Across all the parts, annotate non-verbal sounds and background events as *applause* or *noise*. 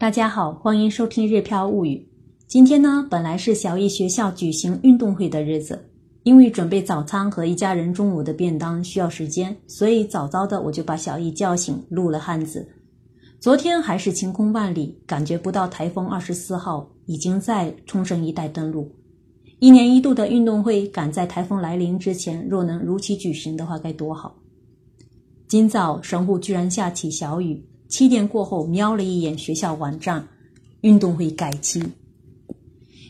大家好，欢迎收听《日飘物语》。今天呢，本来是小艺学校举行运动会的日子，因为准备早餐和一家人中午的便当需要时间，所以早早的我就把小艺叫醒，录了汉字。昨天还是晴空万里，感觉不到台风二十四号已经在冲绳一带登陆。一年一度的运动会赶在台风来临之前，若能如期举行的话，该多好！今早神户居然下起小雨。七点过后，瞄了一眼学校网站，运动会改期。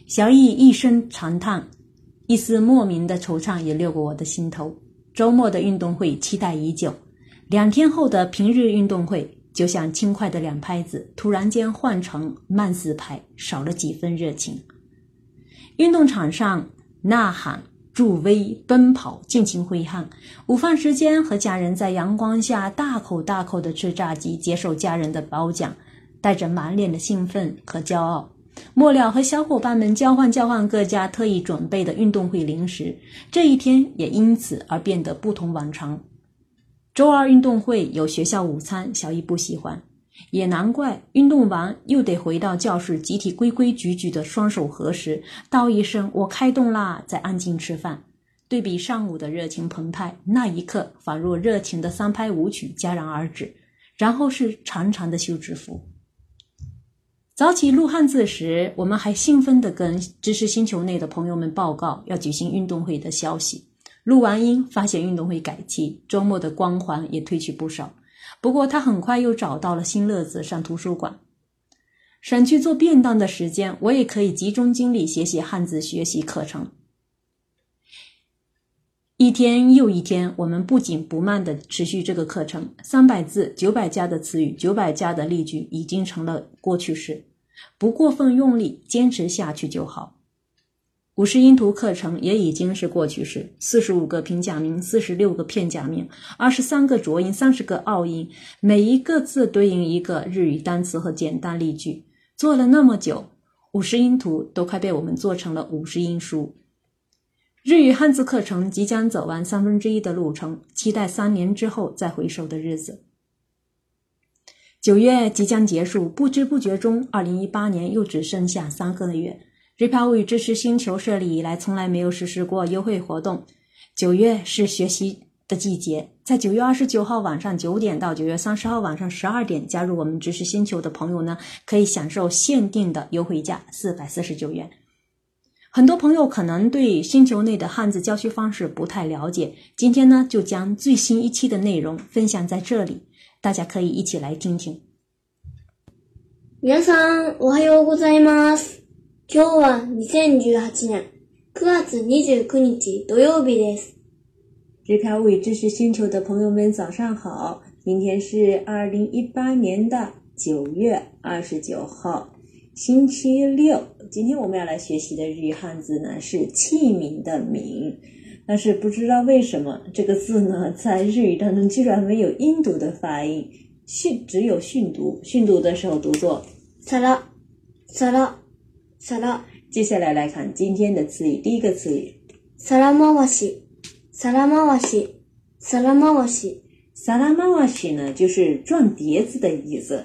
小易一声长叹，一丝莫名的惆怅也掠过我的心头。周末的运动会期待已久，两天后的平日运动会就像轻快的两拍子，突然间换成慢四拍，少了几分热情。运动场上呐喊。助威奔跑，尽情挥汗。午饭时间，和家人在阳光下大口大口地吃炸鸡，接受家人的褒奖，带着满脸的兴奋和骄傲。末了，和小伙伴们交换交换各家特意准备的运动会零食。这一天也因此而变得不同往常。周二运动会有学校午餐，小易不喜欢。也难怪，运动完又得回到教室，集体规规矩矩的双手合十，道一声“我开动啦”，再安静吃饭。对比上午的热情澎湃，那一刻仿若热情的三拍舞曲戛然而止，然后是长长的休止符。早起录汉字时，我们还兴奋地跟知识星球内的朋友们报告要举行运动会的消息。录完音，发现运动会改期，周末的光环也褪去不少。不过他很快又找到了新乐子，上图书馆，省去做便当的时间，我也可以集中精力写写汉字学习课程。一天又一天，我们不紧不慢的持续这个课程，三百字、九百加的词语、九百加的例句，已经成了过去式。不过分用力，坚持下去就好。五十音图课程也已经是过去式，四十五个平假名，四十六个片假名，二十三个浊音，三十个拗音，每一个字对应一个日语单词和简单例句。做了那么久，五十音图都快被我们做成了五十音书。日语汉字课程即将走完三分之一的路程，期待三年之后再回首的日子。九月即将结束，不知不觉中，二零一八年又只剩下三个月。日抛物语支持星球设立以来，从来没有实施过优惠活动。九月是学习的季节，在九月二十九号晚上九点到九月三十号晚上十二点，加入我们知识星球的朋友呢，可以享受限定的优惠价四百四十九元。很多朋友可能对星球内的汉字教学方式不太了解，今天呢，就将最新一期的内容分享在这里，大家可以一起来听听。皆さん、おはようございます。 今日は2018年9月29日土曜日です。日漂物语知识星球的朋友们，早上好！今天是二零一八年的九月二十九号，星期六。今天我们要来学习的日语汉字呢是器皿的皿，但是不知道为什么这个字呢在日语当中居然没有音读的发音，训只有训读，训读的时候读作さらさら。 萨拉，接下来来看今天的词语。第一个词语，萨拉马瓦西，萨拉马瓦西，萨拉马瓦西，萨拉马瓦西呢，就是转碟子的意思。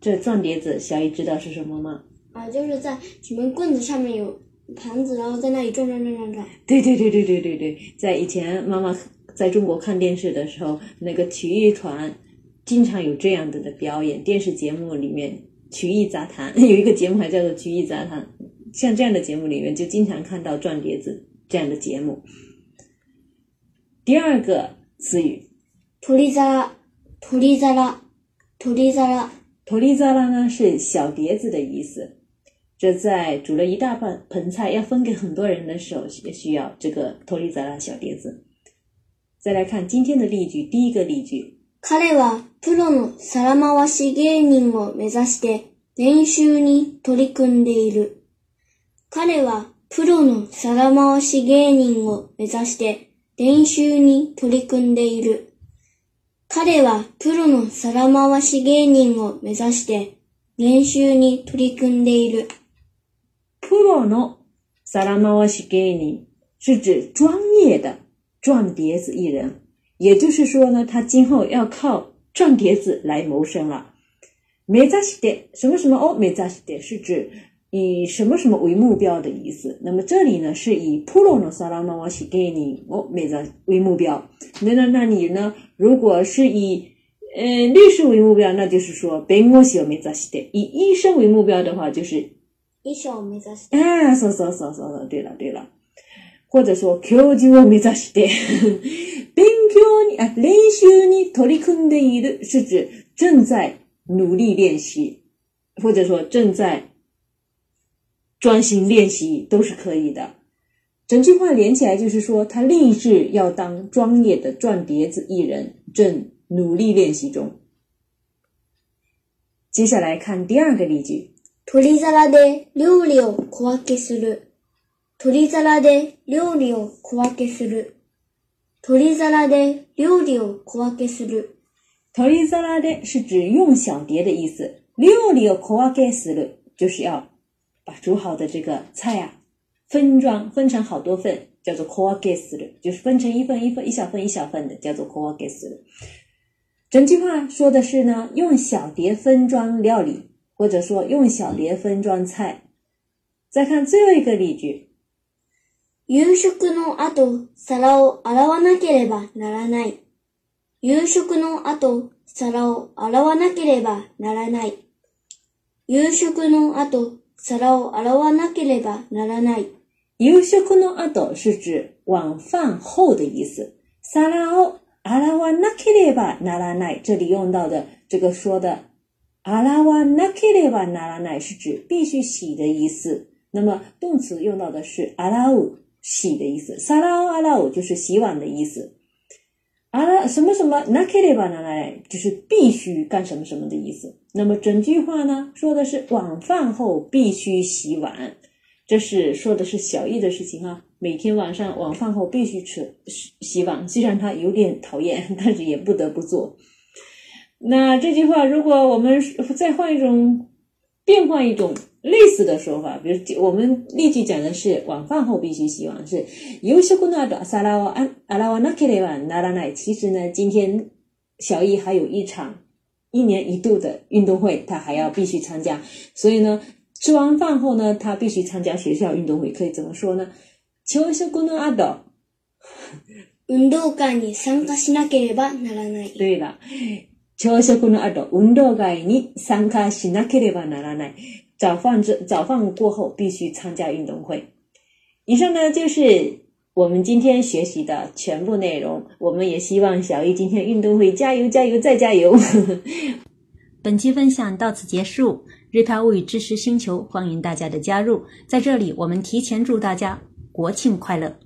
这转碟子，小姨知道是什么吗？啊，就是在什么棍子上面有盘子，然后在那里转转转转转。对对对对对对对，在以前妈妈在中国看电视的时候，那个体育团经常有这样的的表演，电视节目里面。曲艺杂谈 *laughs* 有一个节目还叫做曲艺杂谈，像这样的节目里面就经常看到转碟子这样的节目。第二个词语，土里扎拉，托里扎拉，土里扎拉，土里扎拉呢是小碟子的意思。这在煮了一大半盆菜要分给很多人的时候，也需要这个托里扎拉小碟子。再来看今天的例句，第一个例句。彼はプロの皿回し芸人を目指して練習に取り組んでいる。彼はプロの皿回し芸人を目指して練習に取り組んでいる。彼はプロの皿回し芸人を目指して練習に取り組んでいる。プロの皿回し芸人是指专业的转碟子艺人。也就是说呢，他今后要靠转碟子来谋生了。 目指して什么什么を目指して是指以什么什么为目标的意思。那么这里呢是以プロのサラマワシ芸人を目指为目標。那那那你呢？如果是以呃律师为目标，那就是说弁護士を目指して；以医生为目标的话，就是医者を目指して。啊，そうそうそうそう，对了对了。或者说教授を目指して勉強 にあ練習に取り組んでいる，是指正在努力练习，或者说正在专心练习，都是可以的。整句话连起来就是说，他立志要当专业的转碟子艺人，正努力练习中。接下来看第二个例句。取り皿で料理を小分けする。取り皿で料理を小分けする。 取り皿で料理を小分けする。取り皿で是指用小碟的意思。料理を小分けする就是要把煮好的这个菜啊分装分成好多份，叫做小分けする，就是分成一份一份一小份一小份的，叫做小分けする。整句话说的是呢，用小碟分装料理，或者说用小碟分装菜。再看最后一个例句。 夕食の後、皿を洗わなければならない。夕食の後、皿を洗わなければならない。夕食の後、皿を洗わなければならない。夕食の後是指晚饭后的意思。皿を洗わなければならない，这里用到的这个说的洗わなければならない是指必须洗的意思。那么动词用到的是洗う。洗的意思，サラオアラオ就是洗碗的意思。阿拉什么什么なければならない就是必须干什么什么的意思。那么整句话呢，说的是晚饭后必须洗碗，这是说的是小易的事情啊。每天晚上晚饭后必须吃洗碗，虽然他有点讨厌，但是也不得不做。那这句话，如果我们再换一种，变换一种。 类似的说法，比如我们例句讲的是晚饭后必须洗碗，是夕食の後皿を洗わなければならない。其实呢，今天小易还有一场一年一度的运动会，他还要必须参加，所以呢，吃完饭后呢，他必须参加学校运动会，可以怎么说呢？朝食の後，運動会に参加しなければならない。对了，朝食の後運動会に参加しなければならない。 早饭之早饭过后必须参加运动会。以上呢就是我们今天学习的全部内容。我们也希望小易今天运动会加油加油再加油。*laughs* 本期分享到此结束。日漂物语知识星球欢迎大家的加入，在这里我们提前祝大家国庆快乐。